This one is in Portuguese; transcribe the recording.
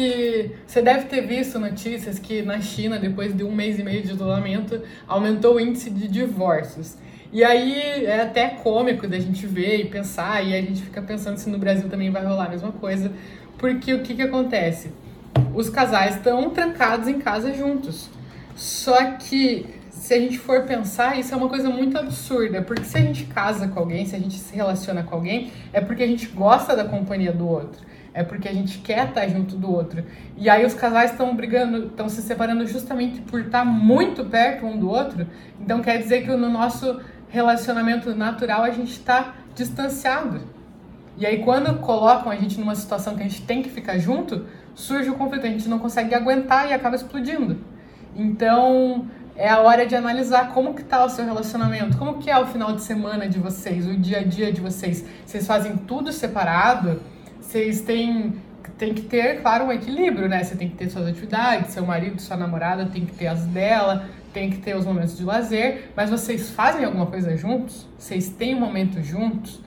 que você deve ter visto notícias que na China, depois de um mês e meio de isolamento, aumentou o índice de divórcios. E aí é até cômico da gente ver e pensar, e a gente fica pensando se no Brasil também vai rolar a mesma coisa, porque o que, que acontece? Os casais estão trancados em casa juntos. Só que se a gente for pensar, isso é uma coisa muito absurda, porque se a gente casa com alguém, se a gente se relaciona com alguém, é porque a gente gosta da companhia do outro. É porque a gente quer estar junto do outro. E aí os casais estão brigando, estão se separando justamente por estar muito perto um do outro. Então quer dizer que no nosso relacionamento natural a gente está distanciado. E aí quando colocam a gente numa situação que a gente tem que ficar junto, surge o conflito, a gente não consegue aguentar e acaba explodindo. Então, é a hora de analisar como que tá o seu relacionamento, como que é o final de semana de vocês, o dia a dia de vocês. Vocês fazem tudo separado? Vocês têm tem que ter, claro, um equilíbrio, né? Você tem que ter suas atividades, seu marido, sua namorada tem que ter as dela, tem que ter os momentos de lazer, mas vocês fazem alguma coisa juntos? Vocês têm um momento juntos?